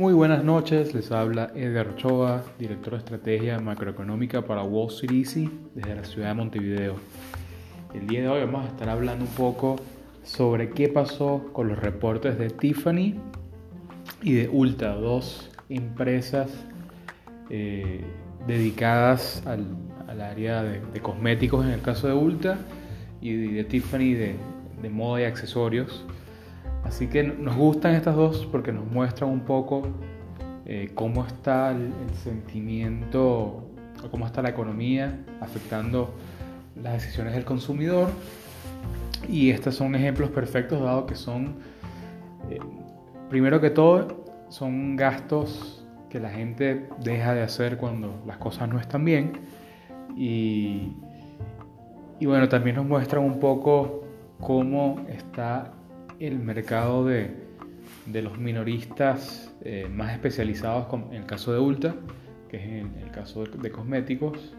Muy buenas noches, les habla Edgar Ochoa, director de estrategia macroeconómica para Wall Street Easy desde la ciudad de Montevideo. El día de hoy vamos a estar hablando un poco sobre qué pasó con los reportes de Tiffany y de Ulta, dos empresas eh, dedicadas al, área de, cosméticos en el caso de Ulta y de, Tiffany de, de moda y accesorios. Así que nos gustan estas dos porque nos muestran un poco eh, cómo está el, sentimiento o cómo está la economía afectando las decisiones del consumidor. Y estos son ejemplos perfectos dado que son, eh, primero que todo, son gastos que la gente deja de hacer cuando las cosas no están bien. Y, y bueno, también nos muestran un poco cómo está el mercado de, los minoristas eh, más especializados, en el caso de Ulta, que es en el caso de, cosméticos.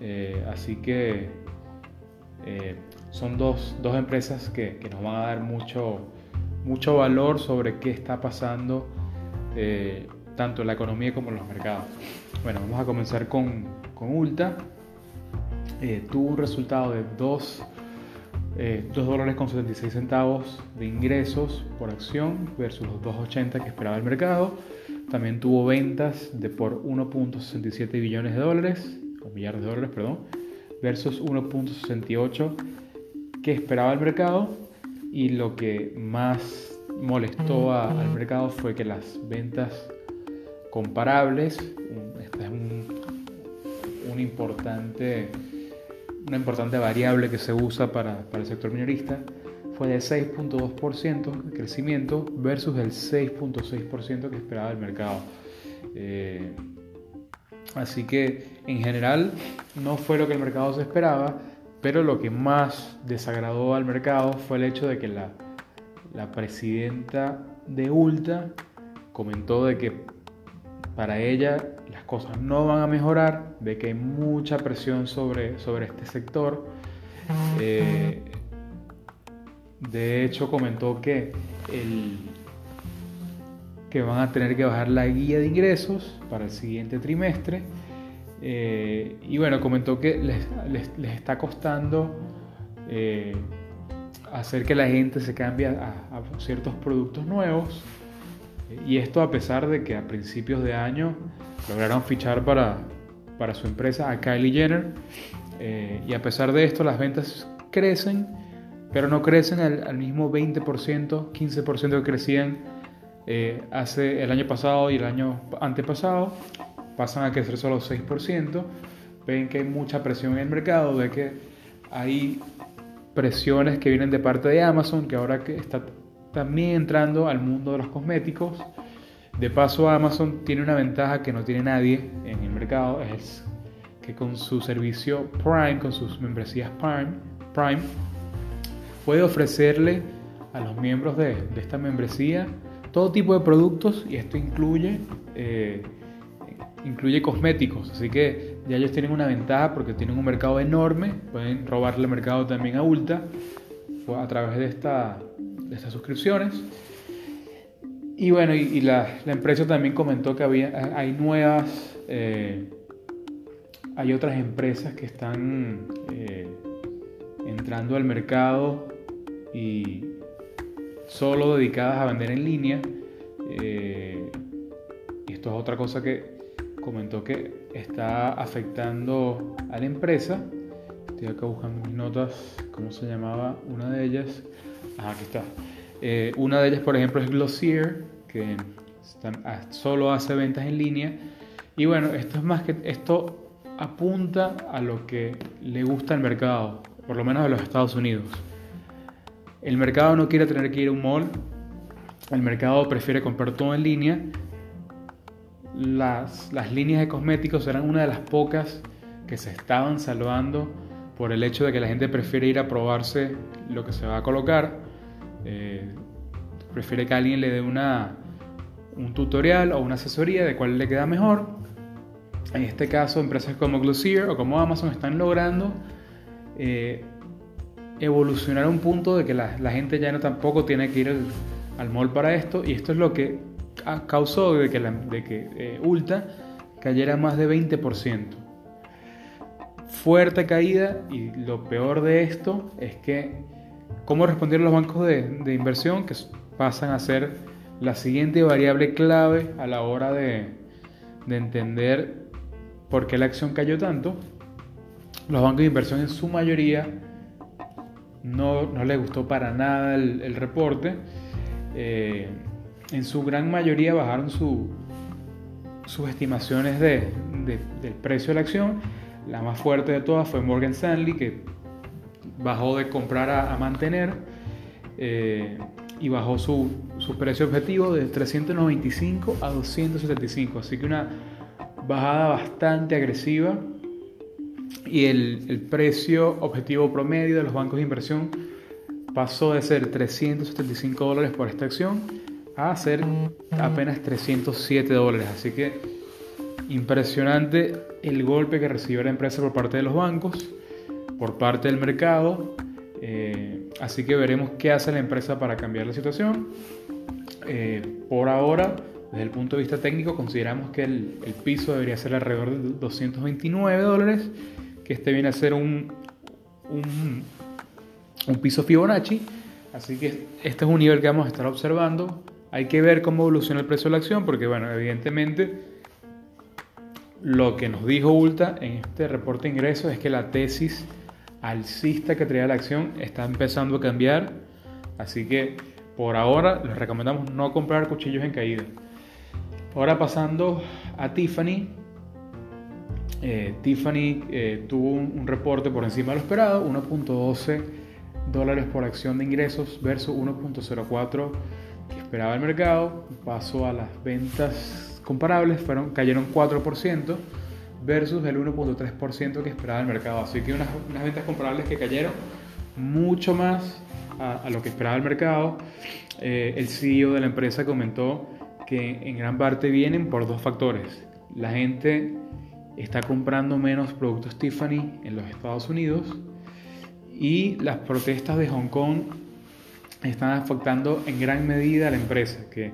Eh, así que eh, son dos, empresas que, nos van a dar mucho, mucho valor sobre qué está pasando tanto en la economía como en los mercados. Bueno, vamos a comenzar con, con Ulta. Tuvo un resultado de 2 eh, 2 dólares con 76 centavos de ingresos por acción versus los 2.80 que esperaba el mercado. También tuvo ventas de por 1.67 billones de dólares, o millardos de dólares, perdón, versus 1.68 que esperaba el mercado. Y lo que más molestó al mercado fue que las ventas comparables, este es un, un importante una importante variable que se usa para, el sector minorista, fue de 6.2% de crecimiento versus el 6.6% que esperaba el mercado. Eh, así que en general no fue lo que el mercado se esperaba, pero lo que más desagradó al mercado fue el hecho de que la, la presidenta de Ulta comentó de que para ella las cosas no van a mejorar, ve que hay mucha presión sobre, sobre este sector. Eh, de hecho, comentó que, el, que van a tener que bajar la guía de ingresos para el siguiente trimestre. Eh, y bueno, comentó que les, está costando eh, hacer que la gente se cambie a ciertos productos nuevos. Y esto a pesar de que a principios de año lograron fichar para, para su empresa a Kylie Jenner. Eh, y a pesar de esto, las ventas crecen, pero no crecen al, mismo 20%, 15% que crecían eh, hace el año pasado y el año antepasado. Pasan a crecer solo 6%. Ven que hay mucha presión en el mercado, de que hay presiones que vienen de parte de Amazon, que ahora que está también entrando al mundo de los cosméticos. De paso, Amazon tiene una ventaja que no tiene nadie en el mercado, es que con su servicio Prime, con sus membresías Prime, Prime puede ofrecerle a los miembros de, esta membresía todo tipo de productos y esto incluye, eh, incluye cosméticos. Así que ya ellos tienen una ventaja porque tienen un mercado enorme, pueden robarle mercado también a Ulta a través de esta de estas suscripciones. Y bueno, y, la, empresa también comentó que había, hay nuevas, eh, hay otras empresas que están eh, entrando al mercado y solo dedicadas a vender en línea. Eh, y esto es otra cosa que comentó que está afectando a la empresa. Estoy acá buscando mis notas, ¿cómo se llamaba una de ellas? Aquí está. Eh, una de ellas, por ejemplo, es Glossier, que ah, solo hace ventas en línea. Y bueno, esto es más que esto apunta a lo que le gusta al mercado, por lo menos a los Estados Unidos. El mercado no quiere tener que ir a un mall, el mercado prefiere comprar todo en línea. Las, las líneas de cosméticos eran una de las pocas que se estaban salvando por el hecho de que la gente prefiere ir a probarse lo que se va a colocar eh, prefiere que alguien le dé una, un tutorial o una asesoría de cuál le queda mejor. En este caso, empresas como Glossier o como Amazon están logrando eh, evolucionar a un punto de que la, gente ya no tampoco tiene que ir al, mall para esto y esto es lo que causó de que, de que eh, Ulta cayera más de 20%. Fuerte caída y lo peor de esto es que cómo respondieron los bancos de, de inversión que pasan a ser la siguiente variable clave a la hora de, de entender por qué la acción cayó tanto. Los bancos de inversión en su mayoría no, no les gustó para nada el, reporte. Eh, en su gran mayoría bajaron su, sus estimaciones de, del precio de la acción. La más fuerte de todas fue Morgan Stanley, que bajó de comprar a, mantener eh, y bajó su, su, precio objetivo de 395 a 275. Así que una bajada bastante agresiva y el, precio objetivo promedio de los bancos de inversión pasó de ser 375 dólares por esta acción a ser apenas 307 dólares. Así que impresionante el golpe que recibió la empresa por parte de los bancos, por parte del mercado. Eh, así que veremos qué hace la empresa para cambiar la situación. Eh, por ahora, desde el punto de vista técnico, consideramos que el, piso debería ser alrededor de 229 dólares que este viene a ser un, un, piso Fibonacci. Así que este es un nivel que vamos a estar observando. Hay que ver cómo evoluciona el precio de la acción, porque bueno, evidentemente lo que nos dijo Ulta en este reporte de ingresos es que la tesis alcista que traía la acción está empezando a cambiar. Así que por ahora les recomendamos no comprar cuchillos en caída. Ahora pasando a Tiffany, eh, Tiffany eh, tuvo un, reporte por encima de lo esperado, 1.12 dólares por acción de ingresos versus 1.04 que esperaba el mercado. Pasó a las ventas comparables, fueron, cayeron 4% versus el 1.3% que esperaba el mercado. Así que unas, ventas comparables que cayeron mucho más a, lo que esperaba el mercado. Eh, el CEO de la empresa comentó que en gran parte vienen por dos factores. La gente está comprando menos productos Tiffany en los Estados Unidos y las protestas de Hong Kong están afectando en gran medida a la empresa que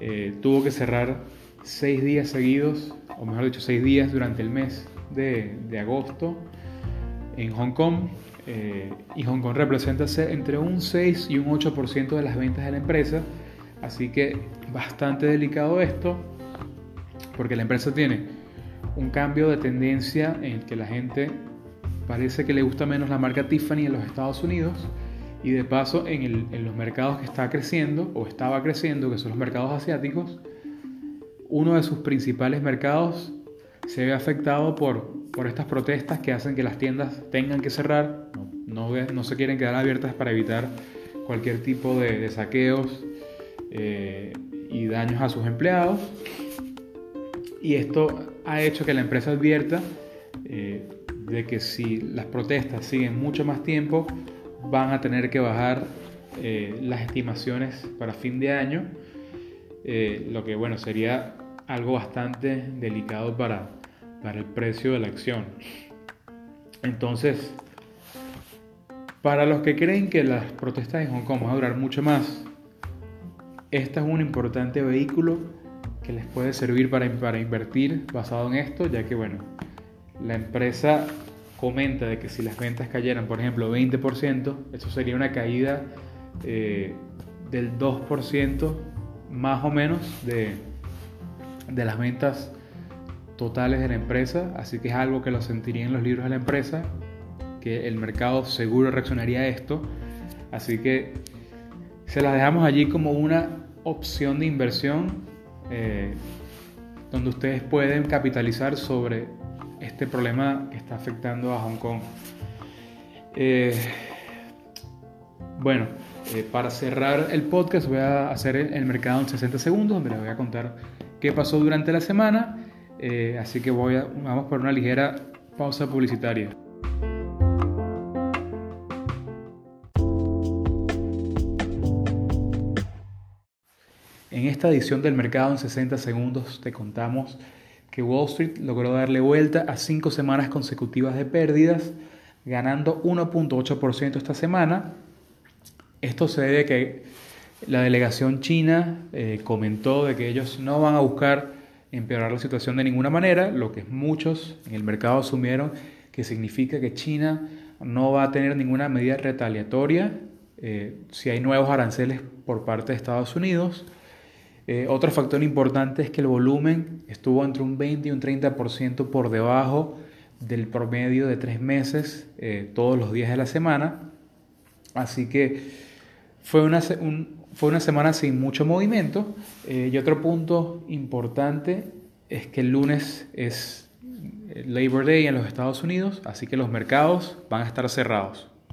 eh, tuvo que cerrar seis días seguidos, o mejor dicho, seis días durante el mes de, agosto en Hong Kong. Eh, y Hong Kong representa entre un 6 y un 8% de las ventas de la empresa. Así que bastante delicado esto, porque la empresa tiene un cambio de tendencia en el que la gente parece que le gusta menos la marca Tiffany en los Estados Unidos y de paso en, los mercados que está creciendo o estaba creciendo, que son los mercados asiáticos, uno de sus principales mercados se ve afectado por, por estas protestas que hacen que las tiendas tengan que cerrar, no, no, se quieren quedar abiertas para evitar cualquier tipo de, saqueos eh, y daños a sus empleados. Y esto ha hecho que la empresa advierta eh, de que si las protestas siguen mucho más tiempo, van a tener que bajar eh, las estimaciones para fin de año, lo que bueno sería algo bastante delicado para, para el precio de la acción. Entonces, para los que creen que las protestas en Hong Kong van a durar mucho más, este es un importante vehículo que les puede servir para, para invertir basado en esto, ya que bueno, la empresa comenta de que si las ventas cayeran, por ejemplo, 20%, eso sería una caída eh, del 2% más o menos de, de las ventas totales de la empresa, así que es algo que lo sentiría en los libros de la empresa, que el mercado seguro reaccionaría a esto, así que se las dejamos allí como una opción de inversión eh, donde ustedes pueden capitalizar sobre este problema que está afectando a Hong Kong. Eh, bueno, eh, para cerrar el podcast voy a hacer el, mercado en 60 segundos, donde les voy a contar qué pasó durante la semana. así que voy a, vamos por una ligera pausa publicitaria. En esta edición del mercado en 60 segundos te contamos que Wall Street logró darle vuelta a cinco semanas consecutivas de pérdidas ganando 1.8% esta semana. Esto se debe a que la delegación china eh, comentó de que ellos no van a buscar empeorar la situación de ninguna manera, lo que muchos en el mercado asumieron que significa que China no va a tener ninguna medida retaliatoria eh, si hay nuevos aranceles por parte de Estados Unidos. Eh, otro factor importante es que el volumen estuvo entre un 20 y un 30% por debajo del promedio de tres meses todos los días de la semana. Así que fue una, fue una semana sin mucho movimiento. Eh, y otro punto importante es que el lunes es Labor Day en los Estados Unidos, así que los mercados van a estar cerrados.